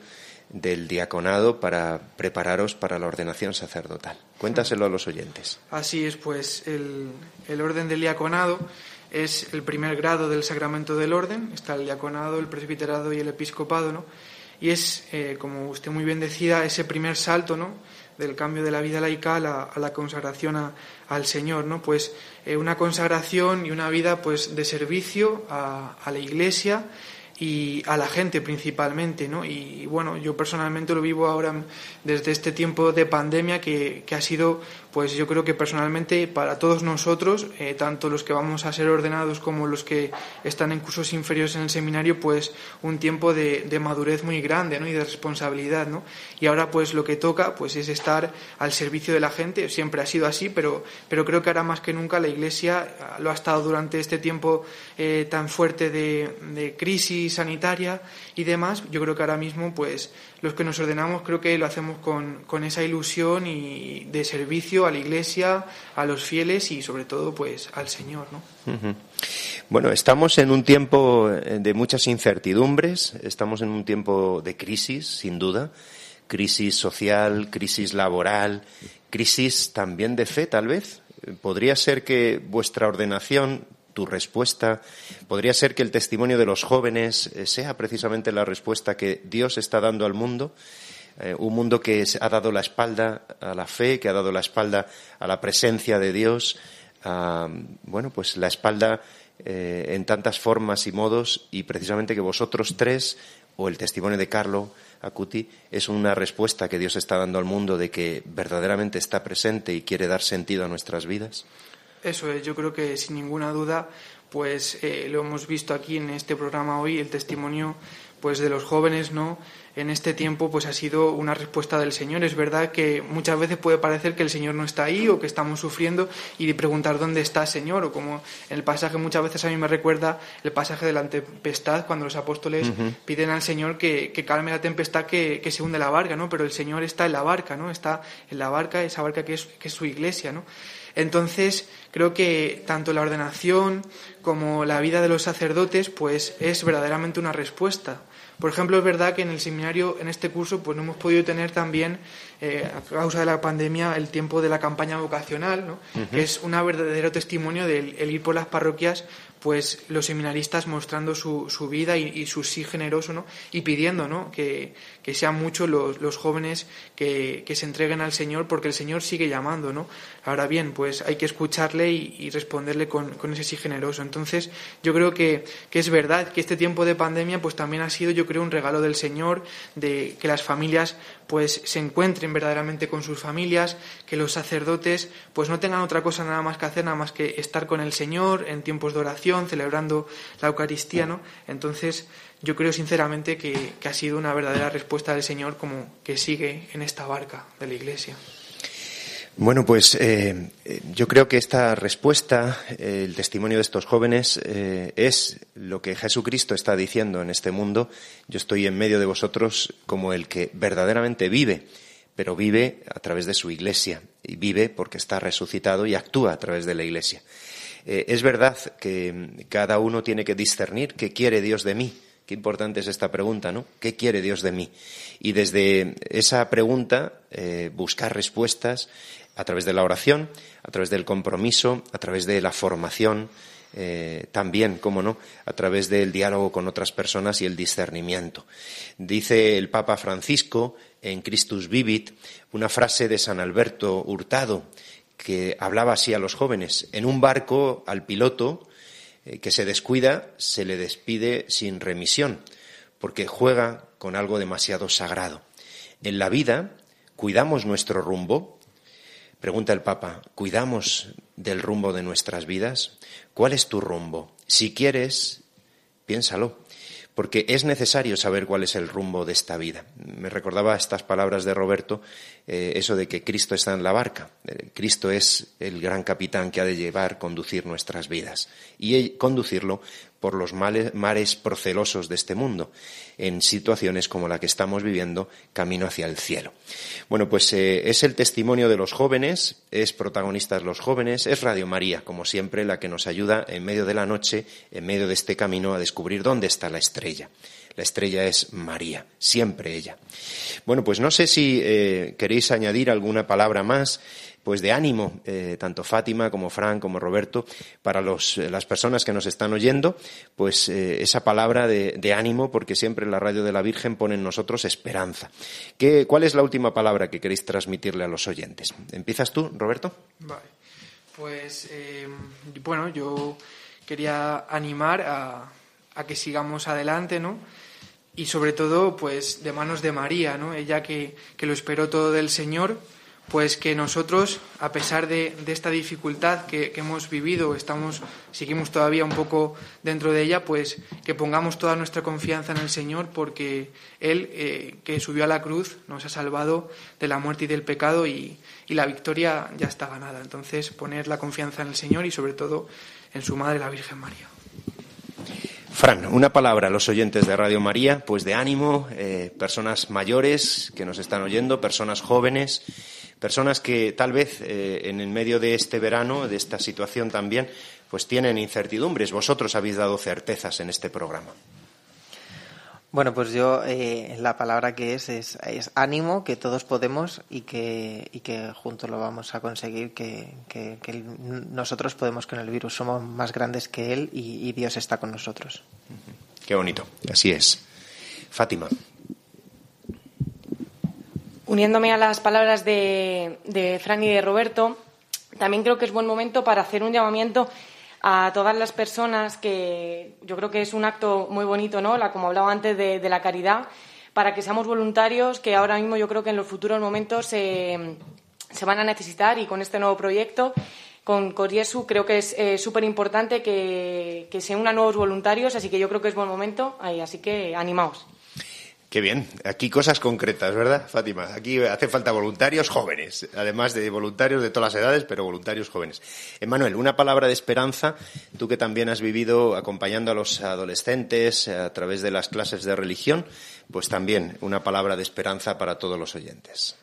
del diaconado para prepararos para la ordenación sacerdotal. Cuéntaselo a los oyentes. Así es, pues el, el orden del diaconado es el primer grado del sacramento del orden. Está el diaconado, el presbiterado y el episcopado, ¿no? Y es, como usted muy bien decía, ese primer salto, ¿no? Del cambio de la vida laica a la, consagración al Señor, ¿no? Pues eh, una consagración y una vida pues de servicio a, a la Iglesia y a la gente principalmente, ¿no? Y bueno, yo personalmente lo vivo ahora desde este tiempo de pandemia que ha sido, pues yo creo que personalmente para todos nosotros, eh, tanto los que vamos a ser ordenados como los que están en cursos inferiores en el seminario, pues un tiempo de, de madurez muy grande, ¿no? Y de responsabilidad, ¿no? Y ahora pues lo que toca, pues es estar al servicio de la gente, siempre ha sido así, pero, pero creo que ahora más que nunca la Iglesia lo ha estado durante este tiempo eh, tan fuerte de, de crisis sanitaria y demás, yo creo que ahora mismo, pues, los que nos ordenamos, creo que lo hacemos con, con esa ilusión y de servicio a la Iglesia, a los fieles y sobre todo, pues, al Señor, ¿no? Bueno, estamos en un tiempo eh, de muchas incertidumbres, estamos en un tiempo de crisis, sin duda, crisis social, crisis laboral, crisis también de fe, tal vez. ¿Podría ser que vuestra ordenación tu respuesta. Podría ser que el testimonio de los jóvenes eh, sea precisamente la respuesta que Dios está dando al mundo. Eh, un mundo que ha dado la espalda a la fe, que ha dado la espalda a la presencia de Dios, bueno, pues la espalda eh, en tantas formas y modos, y precisamente que vosotros tres, o el testimonio de Carlo Acuti, es una respuesta que Dios está dando al mundo de que verdaderamente está presente y quiere dar sentido a nuestras vidas. Eso es, yo creo que sin ninguna duda, pues eh, lo hemos visto aquí en este programa hoy, el testimonio pues de los jóvenes, ¿no? En este tiempo pues ha sido una respuesta del Señor. Es verdad que muchas veces puede parecer que el Señor no está ahí o que estamos sufriendo y de preguntar dónde está Señor o como en el pasaje muchas veces a mí me recuerda el pasaje de la tempestad cuando los apóstoles piden al Señor que, calme la tempestad que, que, se hunde la barca, ¿no? Pero el Señor está en la barca, ¿no? Está en la barca, esa barca que es, que es su iglesia, ¿no? Entonces, creo que tanto la ordenación como la vida de los sacerdotes, pues es verdaderamente una respuesta. Por ejemplo, es verdad que en el seminario, en este curso, pues no hemos podido tener también, eh, a causa de la pandemia, el tiempo de la campaña vocacional, ¿no? que es un verdadero testimonio del ir por las parroquias pues los seminaristas mostrando su, su vida y, su sí generoso, ¿no? Y pidiendo, ¿no? Que, que sean muchos los, los jóvenes que, que, se entreguen al Señor porque el Señor sigue llamando, ¿no? Ahora bien, pues hay que escucharle y, responderle con, con, ese sí generoso. Entonces, yo creo que, que, es verdad que este tiempo de pandemia pues también ha sido, yo creo, un regalo del Señor de que las familias pues se encuentren verdaderamente con sus familias, que los sacerdotes pues no tengan otra cosa nada más que hacer, nada más que estar con el Señor en tiempos de oración, celebrando la Eucaristía, ¿no? Entonces, yo creo sinceramente que, que ha sido una verdadera respuesta del Señor como que sigue en esta barca de la Iglesia. Bueno, pues eh, yo creo que esta respuesta, eh, el testimonio de estos jóvenes, eh, es lo que Jesucristo está diciendo en este mundo. Yo estoy en medio de vosotros como el que verdaderamente vive, pero vive a través de su iglesia y vive porque está resucitado y actúa a través de la iglesia. es verdad que cada uno tiene que discernir qué quiere Dios de mí. Qué importante es esta pregunta, ¿no? ¿Qué quiere Dios de mí? Y desde esa pregunta buscar respuestas a través de la oración, a través del compromiso, a través de la formación, eh, también, cómo no, a través del diálogo con otras personas y el discernimiento. Dice el Papa Francisco en Christus Vivit una frase de San Alberto Hurtado que hablaba así a los jóvenes. En un barco al piloto eh, que se descuida se le despide sin remisión porque juega con algo demasiado sagrado. En la vida cuidamos nuestro rumbo, Pregunta el Papa, ¿cuidamos del rumbo de nuestras vidas? ¿Cuál es tu rumbo? Si quieres, piénsalo, porque es necesario saber cuál es el rumbo de esta vida. Me recordaba estas palabras de Roberto, eh, eso de que Cristo está en la barca. Eh, Cristo es el gran capitán que ha de llevar, conducir nuestras vidas y conducirlo por los mares procelosos de este mundo, en situaciones como la que estamos viviendo, camino hacia el cielo. Bueno, pues eh, es el testimonio de los jóvenes, es protagonistas los jóvenes, es Radio María, como siempre, la que nos ayuda en medio de la noche, en medio de este camino, a descubrir dónde está la estrella. La estrella es María, siempre ella. Bueno, pues no sé si eh, queréis añadir alguna palabra más pues de ánimo, eh, tanto Fátima como Fran como Roberto, para los, eh, las personas que nos están oyendo, pues esa palabra de, ánimo, porque siempre la radio de la Virgen pone en nosotros esperanza. ¿Qué, ¿Cuál es la última palabra que queréis transmitirle a los oyentes? ¿Empiezas tú, Roberto? Vale. Pues bueno, yo quería animar a, a que sigamos adelante, ¿no? Y sobre todo, pues de manos de María, ¿no? Ella que, que lo esperó todo del Señor pues que nosotros, a pesar de, esta dificultad que, hemos vivido, estamos, seguimos todavía un poco dentro de ella, pues que pongamos toda nuestra confianza en el Señor, porque Él, eh, que subió a la cruz, nos ha salvado de la muerte y del pecado y, y la victoria ya está ganada. Entonces, poner la confianza en el Señor y sobre todo en su Madre, la Virgen María. Fran, una palabra a los oyentes de Radio María, pues de ánimo, eh, personas mayores que nos están oyendo, personas jóvenes personas que tal vez eh, en el medio de este verano, de esta situación también, pues tienen incertidumbres. Vosotros habéis dado certezas en este programa. Bueno, pues yo eh, la palabra que es, es, ánimo, que todos podemos y que, y que juntos lo vamos a conseguir, que, nosotros podemos con el virus, somos más grandes que él y, y Dios está con nosotros. Qué bonito, así es. Fátima uniéndome a las palabras de, de Fran y de Roberto, también creo que es buen momento para hacer un llamamiento a todas las personas que yo creo que es un acto muy bonito, ¿no? La, como hablaba antes de, la caridad, para que seamos voluntarios, que ahora mismo yo creo que en los futuros momentos se, van a necesitar y con este nuevo proyecto con Coriesu creo que es eh, súper importante que, que se unan nuevos voluntarios, así que yo creo que es buen momento, así que animaos. Qué bien. Aquí cosas concretas, ¿verdad, Fátima? Aquí hace falta voluntarios jóvenes, además de voluntarios de todas las edades, pero voluntarios jóvenes. Emanuel, una palabra de esperanza, tú que también has vivido acompañando a los adolescentes a través de las clases de religión, pues también una palabra de esperanza para todos los oyentes.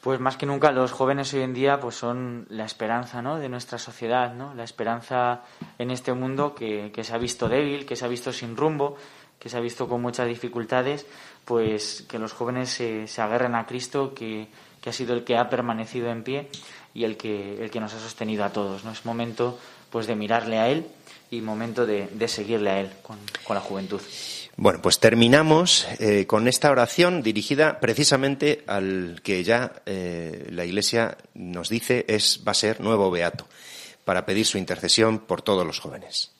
Pues más que nunca los jóvenes hoy en día pues son la esperanza ¿no? de nuestra sociedad, ¿no? la esperanza en este mundo que, que se ha visto débil, que se ha visto sin rumbo, que se ha visto con muchas dificultades pues que los jóvenes se, se agarren a Cristo, que, ha sido el que ha permanecido en pie y el que, el que nos ha sostenido a todos. ¿no? Es momento pues de mirarle a Él y momento de, seguirle a Él con, la juventud. Bueno, pues terminamos eh, con esta oración dirigida precisamente al que ya eh, la Iglesia nos dice es va a ser nuevo beato para pedir su intercesión por todos los jóvenes.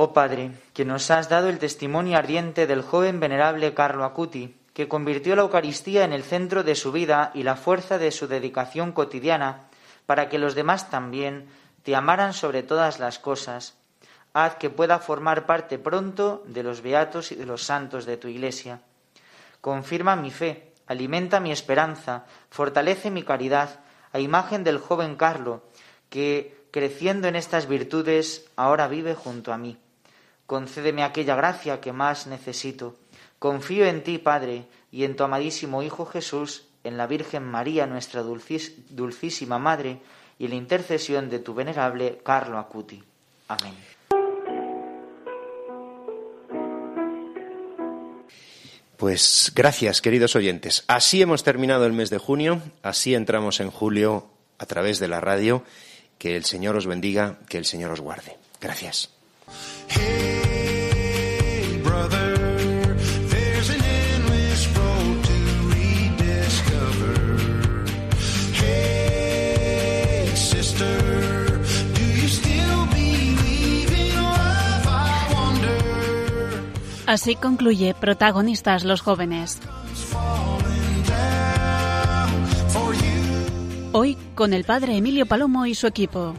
Oh Padre, que nos has dado el testimonio ardiente del joven venerable Carlo Acuti, que convirtió la Eucaristía en el centro de su vida y la fuerza de su dedicación cotidiana, para que los demás también te amaran sobre todas las cosas, haz que pueda formar parte pronto de los beatos y de los santos de tu Iglesia. confirma mi fe, alimenta mi esperanza, fortalece mi caridad, a imagen del joven Carlo, que, creciendo en estas virtudes, ahora vive junto a mí. Concédeme aquella gracia que más necesito. Confío en ti, Padre, y en tu amadísimo Hijo Jesús, en la Virgen María, nuestra dulcísima Madre, y en la intercesión de tu venerable Carlo Acuti. Amén. Pues gracias, queridos oyentes. Así hemos terminado el mes de junio, así entramos en julio a través de la radio. Que el Señor os bendiga, que el Señor os guarde. Gracias. Así concluye Protagonistas los jóvenes. Hoy con el padre Emilio Palomo y su equipo.